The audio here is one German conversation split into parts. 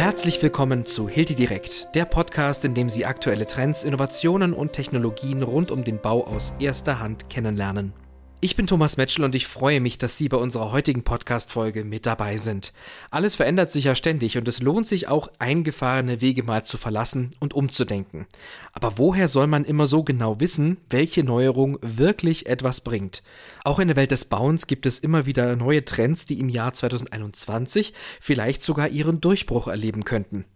Herzlich willkommen zu Hilti Direkt, der Podcast, in dem Sie aktuelle Trends, Innovationen und Technologien rund um den Bau aus erster Hand kennenlernen. Ich bin Thomas Metschel und ich freue mich, dass Sie bei unserer heutigen Podcast-Folge mit dabei sind. Alles verändert sich ja ständig und es lohnt sich auch, eingefahrene Wege mal zu verlassen und umzudenken. Aber woher soll man immer so genau wissen, welche Neuerung wirklich etwas bringt? Auch in der Welt des Bauens gibt es immer wieder neue Trends, die im Jahr 2021 vielleicht sogar ihren Durchbruch erleben könnten.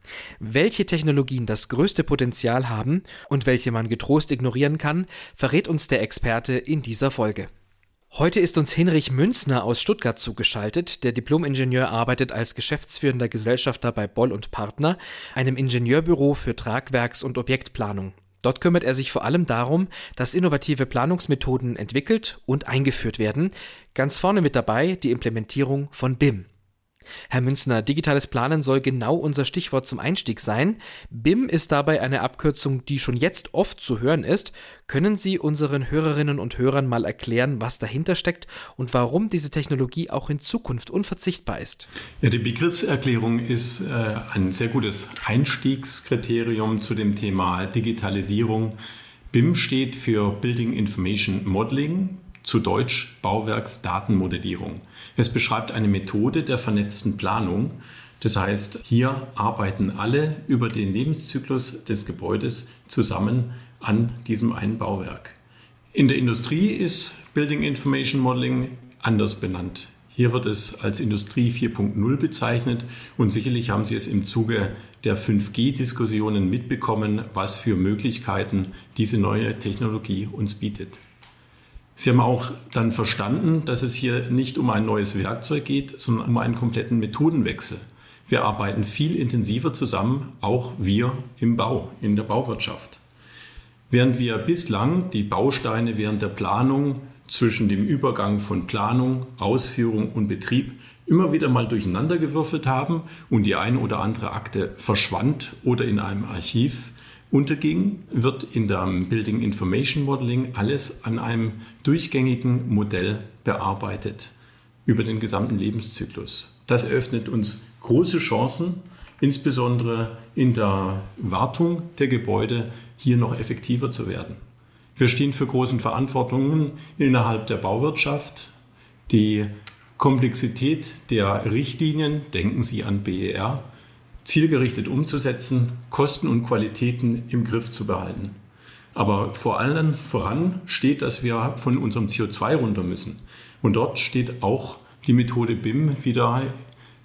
Welche Technologien das größte Potenzial haben und welche man getrost ignorieren kann, verrät uns der Experte in dieser Folge. Heute ist uns Hinrich Münzner aus Stuttgart zugeschaltet. Der Diplomingenieur arbeitet als geschäftsführender Gesellschafter bei Boll und Partner, einem Ingenieurbüro für Tragwerks- und Objektplanung. Dort kümmert er sich vor allem darum, dass innovative Planungsmethoden entwickelt und eingeführt werden. Ganz vorne mit dabei die Implementierung von BIM. Herr Münzner, digitales Planen soll genau unser Stichwort zum Einstieg sein. BIM ist dabei eine Abkürzung, die schon jetzt oft zu hören ist. Können Sie unseren Hörerinnen und Hörern mal erklären, was dahinter steckt und warum diese Technologie auch in Zukunft unverzichtbar ist? Ja, die Begriffserklärung ist äh, ein sehr gutes Einstiegskriterium zu dem Thema Digitalisierung. BIM steht für Building Information Modeling zu Deutsch Bauwerksdatenmodellierung. Es beschreibt eine Methode der vernetzten Planung. Das heißt, hier arbeiten alle über den Lebenszyklus des Gebäudes zusammen an diesem einen Bauwerk. In der Industrie ist Building Information Modeling anders benannt. Hier wird es als Industrie 4.0 bezeichnet und sicherlich haben Sie es im Zuge der 5G-Diskussionen mitbekommen, was für Möglichkeiten diese neue Technologie uns bietet. Sie haben auch dann verstanden, dass es hier nicht um ein neues Werkzeug geht, sondern um einen kompletten Methodenwechsel. Wir arbeiten viel intensiver zusammen, auch wir im Bau, in der Bauwirtschaft. Während wir bislang die Bausteine während der Planung zwischen dem Übergang von Planung, Ausführung und Betrieb immer wieder mal durcheinandergewürfelt haben und die eine oder andere Akte verschwand oder in einem Archiv, unterging, wird in der Building Information Modeling alles an einem durchgängigen Modell bearbeitet über den gesamten Lebenszyklus. Das eröffnet uns große Chancen, insbesondere in der Wartung der Gebäude hier noch effektiver zu werden. Wir stehen für großen Verantwortungen innerhalb der Bauwirtschaft. Die Komplexität der Richtlinien, denken Sie an BER, zielgerichtet umzusetzen, Kosten und Qualitäten im Griff zu behalten. Aber vor allem voran steht, dass wir von unserem CO2 runter müssen. Und dort steht auch die Methode BIM wieder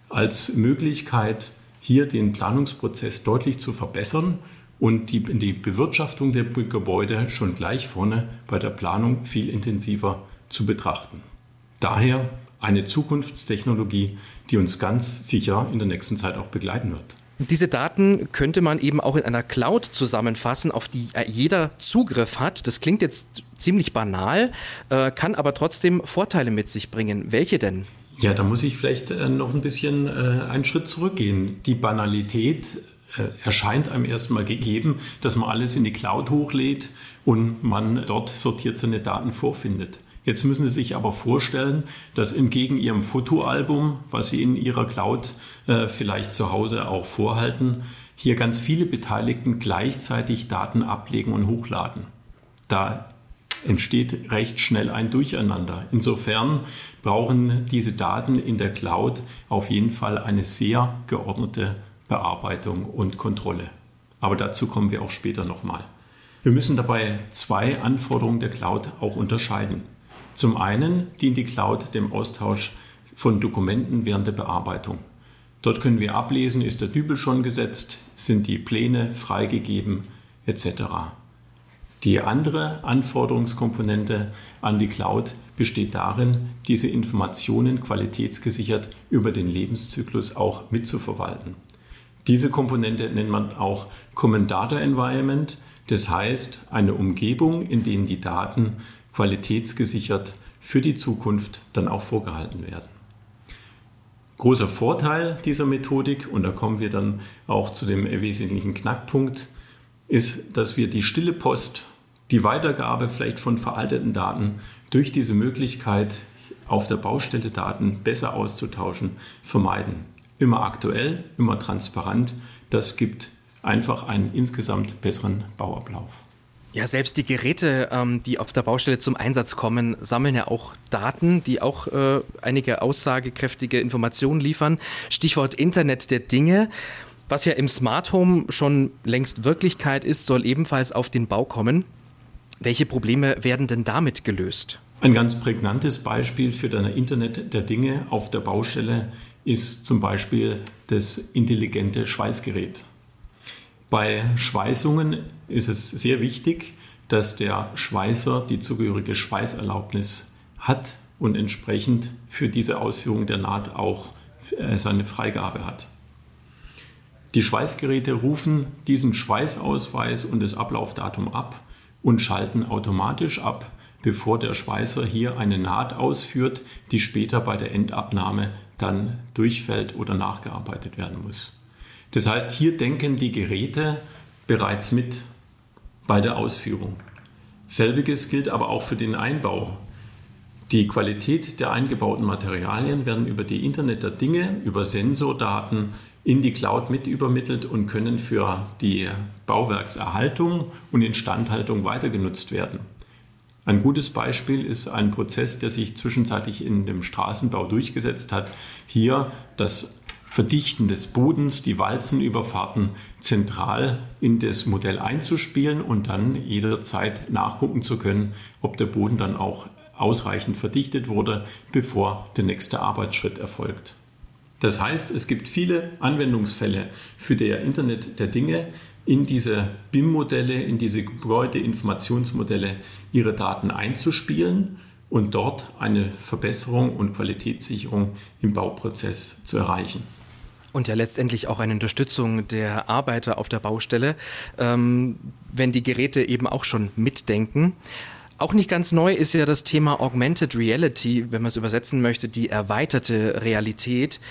als Möglichkeit, hier den Planungsprozess deutlich zu verbessern und die, die Bewirtschaftung der Gebäude schon gleich vorne bei der Planung viel intensiver zu betrachten. Daher eine Zukunftstechnologie, die uns ganz sicher in der nächsten Zeit auch begleiten wird. Diese Daten könnte man eben auch in einer Cloud zusammenfassen, auf die jeder Zugriff hat. Das klingt jetzt ziemlich banal, äh, kann aber trotzdem Vorteile mit sich bringen. Welche denn? Ja, da muss ich vielleicht äh, noch ein bisschen äh, einen Schritt zurückgehen. Die Banalität erscheint einem erstmal gegeben, dass man alles in die Cloud hochlädt und man dort sortiert seine Daten vorfindet. Jetzt müssen Sie sich aber vorstellen, dass entgegen Ihrem Fotoalbum, was Sie in Ihrer Cloud äh, vielleicht zu Hause auch vorhalten, hier ganz viele Beteiligten gleichzeitig Daten ablegen und hochladen. Da entsteht recht schnell ein Durcheinander. Insofern brauchen diese Daten in der Cloud auf jeden Fall eine sehr geordnete Bearbeitung und Kontrolle. Aber dazu kommen wir auch später nochmal. Wir müssen dabei zwei Anforderungen der Cloud auch unterscheiden. Zum einen dient die Cloud dem Austausch von Dokumenten während der Bearbeitung. Dort können wir ablesen, ist der Dübel schon gesetzt, sind die Pläne freigegeben etc. Die andere Anforderungskomponente an die Cloud besteht darin, diese Informationen qualitätsgesichert über den Lebenszyklus auch mitzuverwalten. Diese Komponente nennt man auch Common Data Environment, das heißt eine Umgebung, in der die Daten qualitätsgesichert für die Zukunft dann auch vorgehalten werden. Großer Vorteil dieser Methodik, und da kommen wir dann auch zu dem wesentlichen Knackpunkt, ist, dass wir die stille Post, die Weitergabe vielleicht von veralteten Daten durch diese Möglichkeit, auf der Baustelle Daten besser auszutauschen, vermeiden. immer aktuell, immer transparent. Das gibt einfach einen insgesamt besseren Bauablauf. Ja, selbst die Geräte, ähm, die auf der Baustelle zum Einsatz kommen, sammeln ja auch Daten, die auch äh, einige aussagekräftige Informationen liefern. Stichwort Internet der Dinge. Was ja im Smart Home schon längst Wirklichkeit ist, soll ebenfalls auf den Bau kommen. Welche Probleme werden denn damit gelöst? Ein ganz prägnantes Beispiel für das Internet der Dinge auf der Baustelle ist zum Beispiel das intelligente Schweißgerät. Bei Schweißungen ist es sehr wichtig, dass der Schweißer die zugehörige Schweißerlaubnis hat und entsprechend für diese Ausführung der Naht auch äh, seine Freigabe hat. Die Schweißgeräte rufen diesen Schweißausweis und das Ablaufdatum ab und schalten automatisch ab, bevor der Schweißer hier eine Naht ausführt, die später bei der Endabnahme dann durchfällt oder nachgearbeitet werden muss. Das heißt, hier denken die Geräte bereits mit bei der Ausführung. Selbiges gilt aber auch für den Einbau. Die Qualität der eingebauten Materialien werden über die Internet der Dinge, über Sensordaten in die Cloud mit übermittelt und können für die Bauwerkserhaltung und Instandhaltung weiter genutzt werden. Ein gutes Beispiel ist ein Prozess, der sich zwischenzeitlich in dem Straßenbau durchgesetzt hat. Hier das Verdichten des Bodens, die Walzenüberfahrten zentral in das Modell einzuspielen und dann jederzeit nachgucken zu können, ob der Boden dann auch ausreichend verdichtet wurde, bevor der nächste Arbeitsschritt erfolgt. Das heißt, es gibt viele Anwendungsfälle für der Internet der Dinge, in diese BIM-Modelle, in diese Gebäudeinformationsmodelle ihre Daten einzuspielen und dort eine Verbesserung und Qualitätssicherung im Bauprozess zu erreichen. Und ja letztendlich auch eine Unterstützung der Arbeiter auf der Baustelle, ähm, wenn die Geräte eben auch schon mitdenken. Auch nicht ganz neu ist ja das Thema Augmented Reality, wenn man es übersetzen möchte, die erweiterte Realität.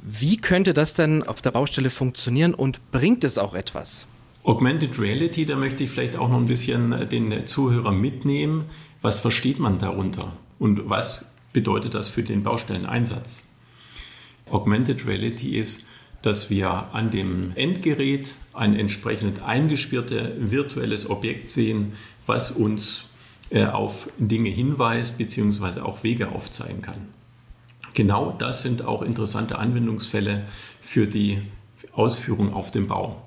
Wie könnte das denn auf der Baustelle funktionieren und bringt es auch etwas? Augmented Reality, da möchte ich vielleicht auch noch ein bisschen den Zuhörer mitnehmen. Was versteht man darunter und was bedeutet das für den Baustelleneinsatz? Augmented Reality ist, dass wir an dem Endgerät ein entsprechend eingespieltes virtuelles Objekt sehen, was uns äh, auf Dinge hinweist bzw. auch Wege aufzeigen kann. Genau das sind auch interessante Anwendungsfälle für die Ausführung auf dem Bau.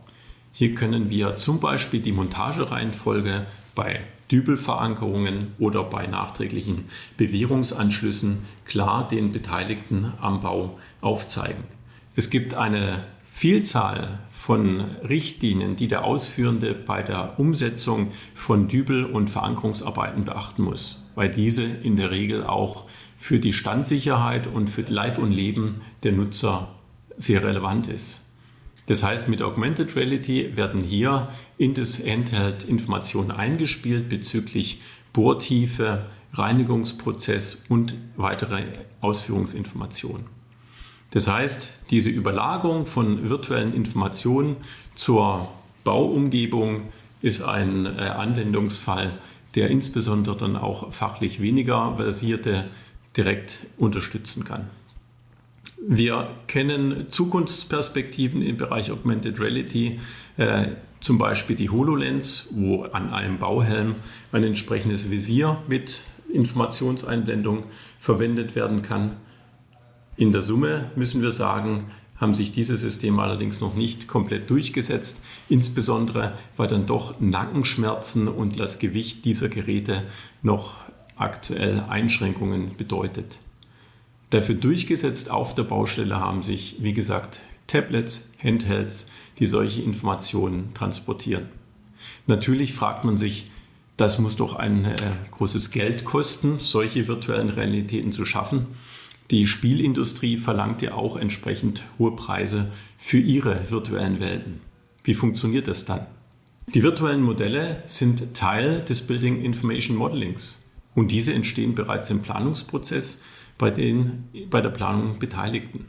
Hier können wir zum Beispiel die Montagereihenfolge bei Dübelverankerungen oder bei nachträglichen Bewährungsanschlüssen klar den Beteiligten am Bau aufzeigen. Es gibt eine Vielzahl von Richtlinien, die der Ausführende bei der Umsetzung von Dübel- und Verankerungsarbeiten beachten muss, weil diese in der Regel auch für die Standsicherheit und für Leib und Leben der Nutzer sehr relevant ist. Das heißt, mit Augmented Reality werden hier in das Handheld Informationen eingespielt bezüglich Bohrtiefe, Reinigungsprozess und weitere Ausführungsinformationen. Das heißt, diese Überlagerung von virtuellen Informationen zur Bauumgebung ist ein äh, Anwendungsfall, der insbesondere dann auch fachlich weniger versierte direkt unterstützen kann. Wir kennen Zukunftsperspektiven im Bereich Augmented Reality, äh, zum Beispiel die HoloLens, wo an einem Bauhelm ein entsprechendes Visier mit Informationseinblendung verwendet werden kann. In der Summe müssen wir sagen, haben sich diese Systeme allerdings noch nicht komplett durchgesetzt, insbesondere weil dann doch Nackenschmerzen und das Gewicht dieser Geräte noch aktuell Einschränkungen bedeutet. Dafür durchgesetzt auf der Baustelle haben sich, wie gesagt, Tablets, Handhelds, die solche Informationen transportieren. Natürlich fragt man sich, das muss doch ein äh, großes Geld kosten, solche virtuellen Realitäten zu schaffen. Die Spielindustrie verlangt ja auch entsprechend hohe Preise für ihre virtuellen Welten. Wie funktioniert das dann? Die virtuellen Modelle sind Teil des Building Information Modelings und diese entstehen bereits im Planungsprozess bei den bei der Planung Beteiligten.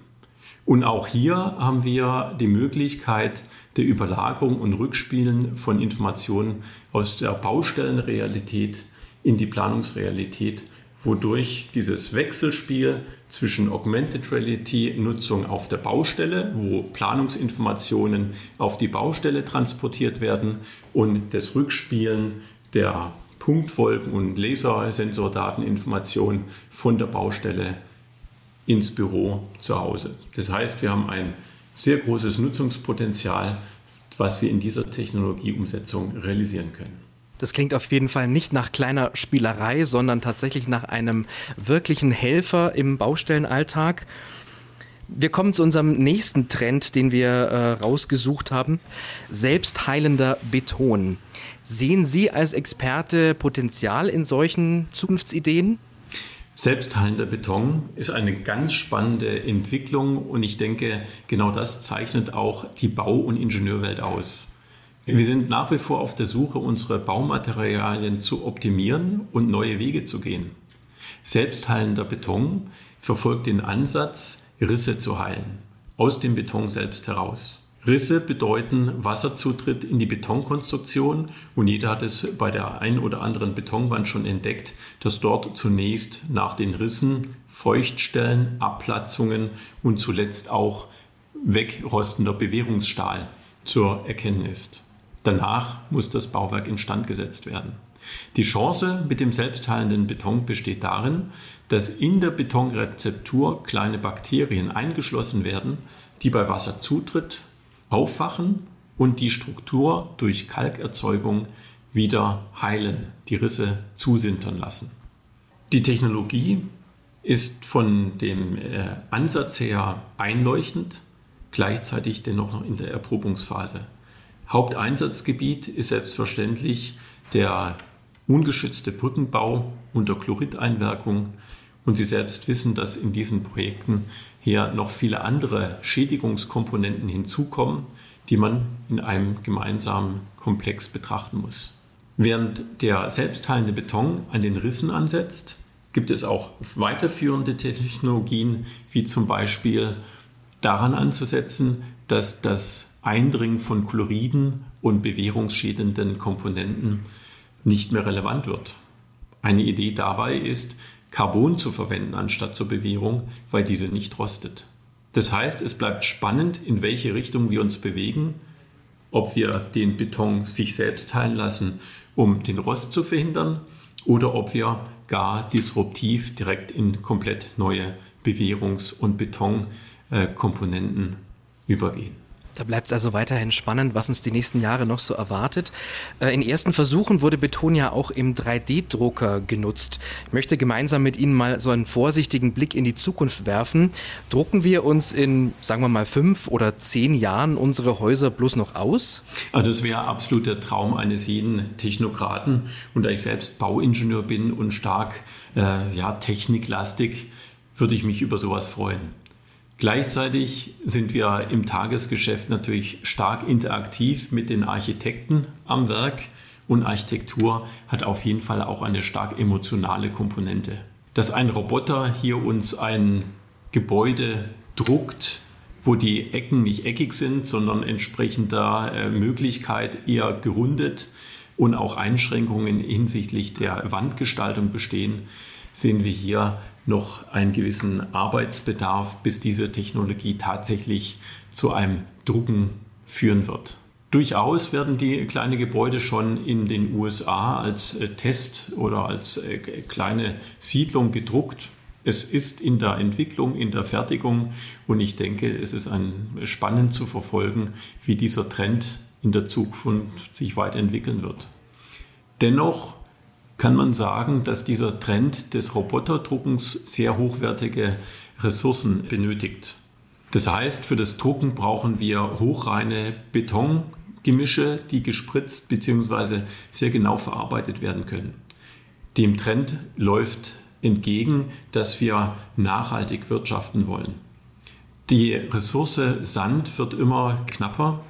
Und auch hier haben wir die Möglichkeit der Überlagerung und Rückspielen von Informationen aus der Baustellenrealität in die Planungsrealität, wodurch dieses Wechselspiel zwischen Augmented Reality Nutzung auf der Baustelle, wo Planungsinformationen auf die Baustelle transportiert werden und das Rückspielen der Punktwolken und Lasersensordateninformationen von der Baustelle ins Büro zu Hause. Das heißt, wir haben ein sehr großes Nutzungspotenzial, was wir in dieser Technologieumsetzung realisieren können. Das klingt auf jeden Fall nicht nach kleiner Spielerei, sondern tatsächlich nach einem wirklichen Helfer im Baustellenalltag. Wir kommen zu unserem nächsten Trend, den wir äh, rausgesucht haben. Selbstheilender Beton. Sehen Sie als Experte Potenzial in solchen Zukunftsideen? Selbstheilender Beton ist eine ganz spannende Entwicklung und ich denke, genau das zeichnet auch die Bau- und Ingenieurwelt aus. Wir sind nach wie vor auf der Suche, unsere Baumaterialien zu optimieren und neue Wege zu gehen. Selbstheilender Beton verfolgt den Ansatz, Risse zu heilen, aus dem Beton selbst heraus. Risse bedeuten Wasserzutritt in die Betonkonstruktion und jeder hat es bei der einen oder anderen Betonwand schon entdeckt, dass dort zunächst nach den Rissen Feuchtstellen, Abplatzungen und zuletzt auch wegrostender Bewährungsstahl zu erkennen ist. Danach muss das Bauwerk instand gesetzt werden. Die Chance mit dem selbstheilenden Beton besteht darin, dass in der Betonrezeptur kleine Bakterien eingeschlossen werden, die bei Wasserzutritt aufwachen und die Struktur durch Kalkerzeugung wieder heilen, die Risse zusintern lassen. Die Technologie ist von dem äh, Ansatz her einleuchtend, gleichzeitig dennoch noch in der Erprobungsphase. Haupteinsatzgebiet ist selbstverständlich der ungeschützte Brückenbau unter Chlorideinwirkung. Und Sie selbst wissen, dass in diesen Projekten hier noch viele andere Schädigungskomponenten hinzukommen, die man in einem gemeinsamen Komplex betrachten muss. Während der selbstheilende Beton an den Rissen ansetzt, gibt es auch weiterführende Technologien, wie zum Beispiel daran anzusetzen, dass das Eindringen von Chloriden und bewährungsschädenden Komponenten nicht mehr relevant wird. Eine Idee dabei ist, Carbon zu verwenden anstatt zur Bewährung, weil diese nicht rostet. Das heißt, es bleibt spannend, in welche Richtung wir uns bewegen, ob wir den Beton sich selbst teilen lassen, um den Rost zu verhindern, oder ob wir gar disruptiv direkt in komplett neue Bewährungs- und Betonkomponenten übergehen. Da bleibt es also weiterhin spannend, was uns die nächsten Jahre noch so erwartet. Äh, in ersten Versuchen wurde Beton ja auch im 3D-Drucker genutzt. Ich möchte gemeinsam mit Ihnen mal so einen vorsichtigen Blick in die Zukunft werfen. Drucken wir uns in, sagen wir mal, fünf oder zehn Jahren unsere Häuser bloß noch aus? Also das wäre absolut der Traum eines jeden Technokraten. Und da ich selbst Bauingenieur bin und stark äh, ja, techniklastig, würde ich mich über sowas freuen. Gleichzeitig sind wir im Tagesgeschäft natürlich stark interaktiv mit den Architekten am Werk und Architektur hat auf jeden Fall auch eine stark emotionale Komponente. Dass ein Roboter hier uns ein Gebäude druckt, wo die Ecken nicht eckig sind, sondern entsprechender äh, Möglichkeit eher gerundet und auch Einschränkungen hinsichtlich der Wandgestaltung bestehen, sehen wir hier noch einen gewissen Arbeitsbedarf, bis diese Technologie tatsächlich zu einem Drucken führen wird. Durchaus werden die kleinen Gebäude schon in den USA als äh, Test oder als äh, kleine Siedlung gedruckt. Es ist in der Entwicklung, in der Fertigung und ich denke, es ist ein, spannend zu verfolgen, wie dieser Trend in der Zukunft sich weiterentwickeln wird. Dennoch kann man sagen, dass dieser Trend des Roboterdruckens sehr hochwertige Ressourcen benötigt. Das heißt, für das Drucken brauchen wir hochreine Betongemische, die gespritzt bzw. sehr genau verarbeitet werden können. Dem Trend läuft entgegen, dass wir nachhaltig wirtschaften wollen. Die Ressource Sand wird immer knapper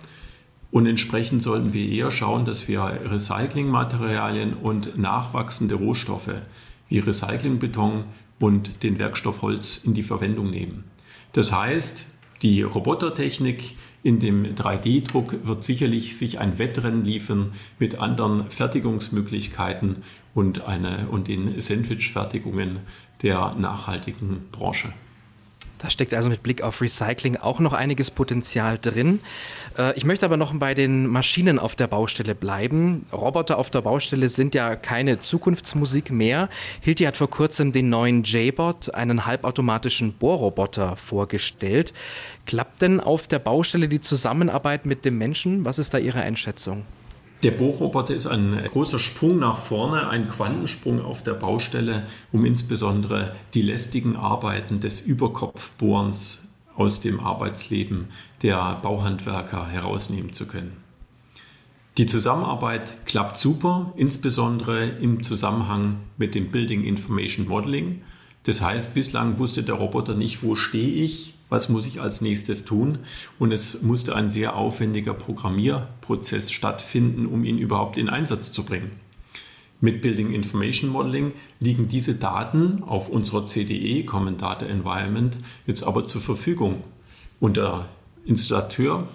und entsprechend sollten wir eher schauen, dass wir Recyclingmaterialien und nachwachsende Rohstoffe wie Recyclingbeton und den Werkstoff Holz in die Verwendung nehmen. Das heißt, Die Robotertechnik in dem 3D-Druck wird sicherlich sich ein Wettrennen liefern mit anderen Fertigungsmöglichkeiten und, eine, und den Sandwich-Fertigungen der nachhaltigen Branche. Da steckt also mit Blick auf Recycling auch noch einiges Potenzial drin. Äh, ich möchte aber noch bei den Maschinen auf der Baustelle bleiben. Roboter auf der Baustelle sind ja keine Zukunftsmusik mehr. Hilti hat vor kurzem den neuen J-Bot, einen halbautomatischen Bohrroboter, vorgestellt. Klappt denn auf der Baustelle die Zusammenarbeit mit dem Menschen? Was ist da Ihre Einschätzung? Der Bohrroboter ist ein großer Sprung nach vorne, ein Quantensprung auf der Baustelle, um insbesondere die lästigen Arbeiten des Überkopfbohrens aus dem Arbeitsleben der Bauhandwerker herausnehmen zu können. Die Zusammenarbeit klappt super, insbesondere im Zusammenhang mit dem Building Information Modeling. Das heißt, bislang wusste der Roboter nicht, wo stehe ich, was muss ich als nächstes tun. Und es musste ein sehr aufwendiger Programmierprozess stattfinden, um ihn überhaupt in Einsatz zu bringen. Mit Building Information Modeling liegen diese Daten auf unserer CDE, Common Data Environment, jetzt aber zur Verfügung. Und der Installateur,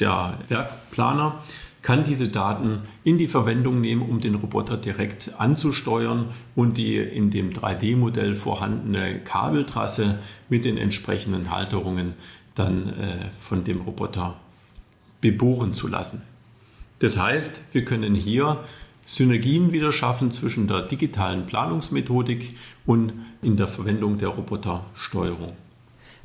der Werkplaner, kann diese Daten in die Verwendung nehmen, um den Roboter direkt anzusteuern und die in dem 3D-Modell vorhandene Kabeltrasse mit den entsprechenden Halterungen dann äh, von dem Roboter bebohren zu lassen. Das heißt, wir können hier Synergien wieder schaffen zwischen der digitalen Planungsmethodik und in der Verwendung der Robotersteuerung.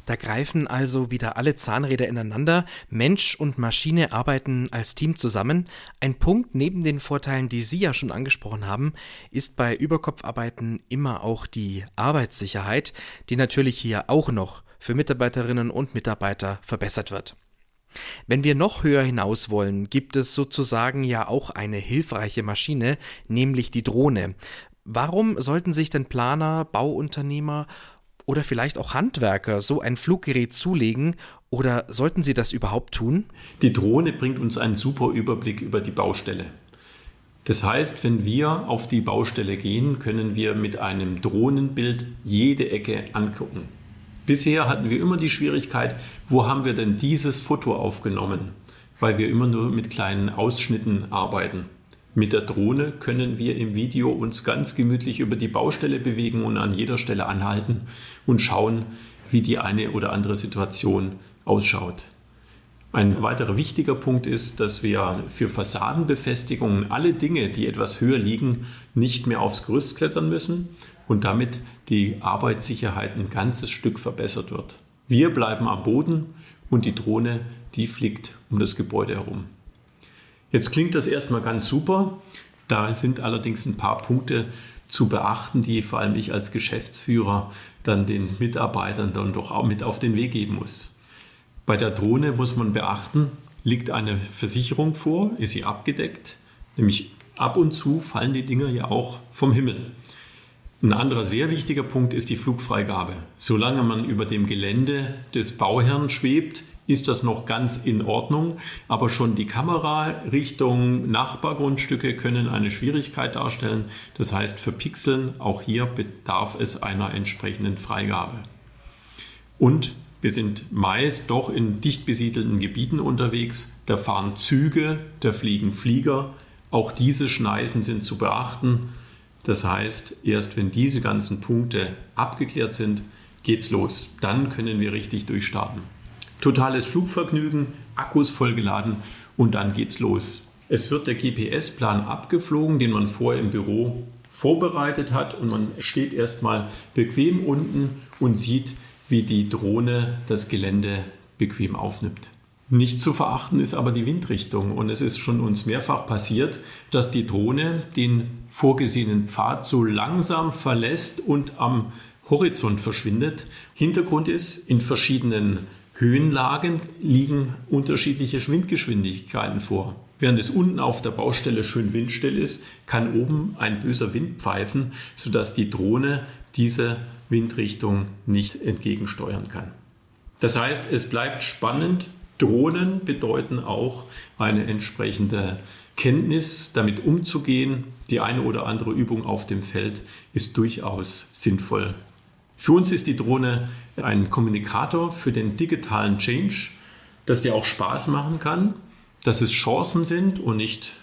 Da greifen also wieder alle Zahnräder ineinander. Mensch und Maschine arbeiten als Team zusammen. Ein Punkt neben den Vorteilen, die Sie ja schon angesprochen haben, ist bei Überkopfarbeiten immer auch die Arbeitssicherheit, die natürlich hier auch noch für Mitarbeiterinnen und Mitarbeiter verbessert wird. Wenn wir noch höher hinaus wollen, gibt es sozusagen ja auch eine hilfreiche Maschine, nämlich die Drohne. Warum sollten sich denn Planer, Bauunternehmer oder vielleicht auch Handwerker so ein Fluggerät zulegen oder sollten sie das überhaupt tun? Die Drohne bringt uns einen super Überblick über die Baustelle. Das heißt, wenn wir auf die Baustelle gehen, können wir mit einem Drohnenbild jede Ecke angucken. Bisher hatten wir immer die Schwierigkeit, wo haben wir denn dieses Foto aufgenommen, weil wir immer nur mit kleinen Ausschnitten arbeiten. Mit der Drohne können wir im Video uns ganz gemütlich über die Baustelle bewegen und an jeder Stelle anhalten und schauen, wie die eine oder andere Situation ausschaut. Ein weiterer wichtiger Punkt ist, dass wir für Fassadenbefestigungen alle Dinge, die etwas höher liegen, nicht mehr aufs Gerüst klettern müssen und damit die Arbeitssicherheit ein ganzes Stück verbessert wird. Wir bleiben am Boden und die Drohne, die fliegt um das Gebäude herum. Jetzt klingt das erstmal ganz super. Da sind allerdings ein paar Punkte zu beachten, die vor allem ich als Geschäftsführer dann den Mitarbeitern dann doch auch mit auf den Weg geben muss. Bei der Drohne muss man beachten, liegt eine Versicherung vor, ist sie abgedeckt, nämlich ab und zu fallen die Dinger ja auch vom Himmel. Ein anderer sehr wichtiger Punkt ist die Flugfreigabe. Solange man über dem Gelände des Bauherrn schwebt, ist das noch ganz in Ordnung. Aber schon die Kamera Richtung Nachbargrundstücke können eine Schwierigkeit darstellen. Das heißt, für Pixeln auch hier bedarf es einer entsprechenden Freigabe. Und wir sind meist doch in dicht besiedelten Gebieten unterwegs. Da fahren Züge, da fliegen Flieger. Auch diese Schneisen sind zu beachten. Das heißt, erst wenn diese ganzen Punkte abgeklärt sind, geht's los. Dann können wir richtig durchstarten. Totales Flugvergnügen, Akkus vollgeladen und dann geht's los. Es wird der GPS-Plan abgeflogen, den man vorher im Büro vorbereitet hat und man steht erstmal bequem unten und sieht, wie die Drohne das Gelände bequem aufnimmt. Nicht zu verachten ist aber die Windrichtung und es ist schon uns mehrfach passiert, dass die Drohne den vorgesehenen Pfad so langsam verlässt und am Horizont verschwindet. Hintergrund ist, in verschiedenen Höhenlagen liegen unterschiedliche Windgeschwindigkeiten vor. Während es unten auf der Baustelle schön windstill ist, kann oben ein böser Wind pfeifen, sodass die Drohne diese Windrichtung nicht entgegensteuern kann. Das heißt, es bleibt spannend. Drohnen bedeuten auch eine entsprechende Kenntnis, damit umzugehen. Die eine oder andere Übung auf dem Feld ist durchaus sinnvoll. Für uns ist die Drohne ein Kommunikator für den digitalen Change, dass der auch Spaß machen kann, dass es Chancen sind und nicht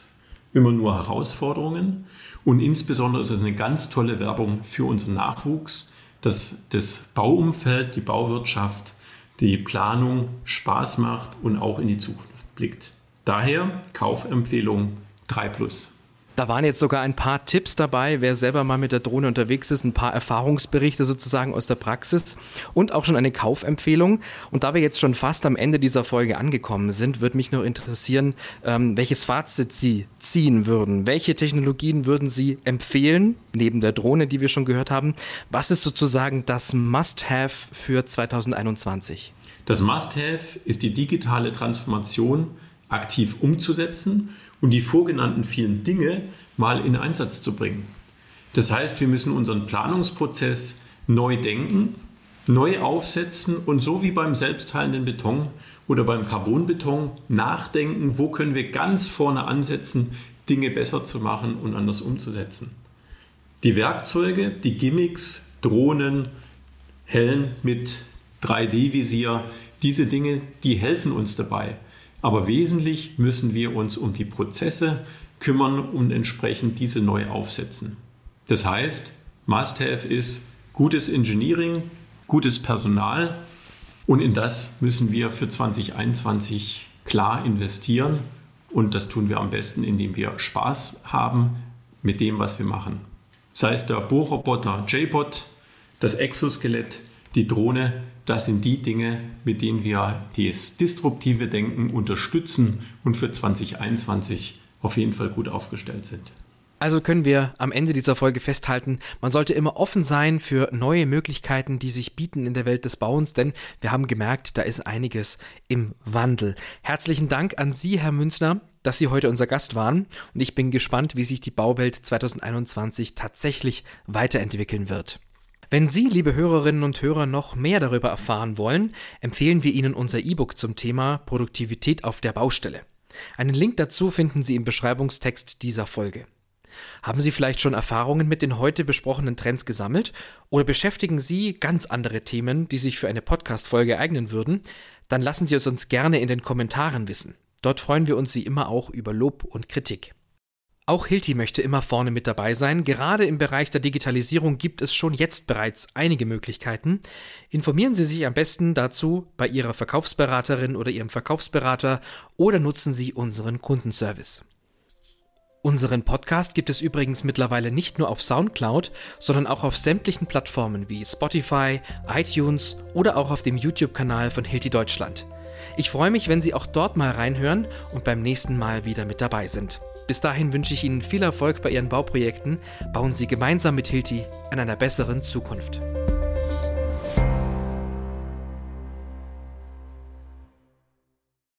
immer nur Herausforderungen. Und insbesondere ist es eine ganz tolle Werbung für unseren Nachwuchs, dass das Bauumfeld, die Bauwirtschaft, die Planung Spaß macht und auch in die Zukunft blickt. Daher Kaufempfehlung 3 Plus. Da waren jetzt sogar ein paar Tipps dabei, wer selber mal mit der Drohne unterwegs ist, ein paar Erfahrungsberichte sozusagen aus der Praxis und auch schon eine Kaufempfehlung. Und da wir jetzt schon fast am Ende dieser Folge angekommen sind, würde mich noch interessieren, ähm, welches Fazit Sie ziehen würden. Welche Technologien würden Sie empfehlen, neben der Drohne, die wir schon gehört haben? Was ist sozusagen das Must-Have für 2021? Das Must-Have ist die digitale Transformation aktiv umzusetzen und die vorgenannten vielen Dinge mal in Einsatz zu bringen. Das heißt, wir müssen unseren Planungsprozess neu denken, neu aufsetzen und so wie beim selbstheilenden Beton oder beim Carbonbeton nachdenken, wo können wir ganz vorne ansetzen, Dinge besser zu machen und anders umzusetzen. Die Werkzeuge, die Gimmicks, Drohnen, Helm mit 3D-Visier, diese Dinge, die helfen uns dabei. Aber wesentlich müssen wir uns um die Prozesse kümmern und entsprechend diese neu aufsetzen. Das heißt, Must-Have ist gutes Engineering, gutes Personal und in das müssen wir für 2021 klar investieren und das tun wir am besten, indem wir Spaß haben mit dem, was wir machen. Sei es der Bohrroboter J-Bot, das Exoskelett, die Drohne, das sind die Dinge, mit denen wir das disruptive Denken unterstützen und für 2021 auf jeden Fall gut aufgestellt sind. Also können wir am Ende dieser Folge festhalten, man sollte immer offen sein für neue Möglichkeiten, die sich bieten in der Welt des Bauens, denn wir haben gemerkt, da ist einiges im Wandel. Herzlichen Dank an Sie, Herr Münzner, dass Sie heute unser Gast waren und ich bin gespannt, wie sich die Bauwelt 2021 tatsächlich weiterentwickeln wird. Wenn Sie, liebe Hörerinnen und Hörer, noch mehr darüber erfahren wollen, empfehlen wir Ihnen unser E-Book zum Thema Produktivität auf der Baustelle. Einen Link dazu finden Sie im Beschreibungstext dieser Folge. Haben Sie vielleicht schon Erfahrungen mit den heute besprochenen Trends gesammelt oder beschäftigen Sie ganz andere Themen, die sich für eine Podcast-Folge eignen würden? Dann lassen Sie es uns gerne in den Kommentaren wissen. Dort freuen wir uns wie immer auch über Lob und Kritik. Auch Hilti möchte immer vorne mit dabei sein. Gerade im Bereich der Digitalisierung gibt es schon jetzt bereits einige Möglichkeiten. Informieren Sie sich am besten dazu bei Ihrer Verkaufsberaterin oder Ihrem Verkaufsberater oder nutzen Sie unseren Kundenservice. Unseren Podcast gibt es übrigens mittlerweile nicht nur auf SoundCloud, sondern auch auf sämtlichen Plattformen wie Spotify, iTunes oder auch auf dem YouTube-Kanal von Hilti Deutschland. Ich freue mich, wenn Sie auch dort mal reinhören und beim nächsten Mal wieder mit dabei sind. Bis dahin wünsche ich Ihnen viel Erfolg bei Ihren Bauprojekten. Bauen Sie gemeinsam mit Hilti an einer besseren Zukunft.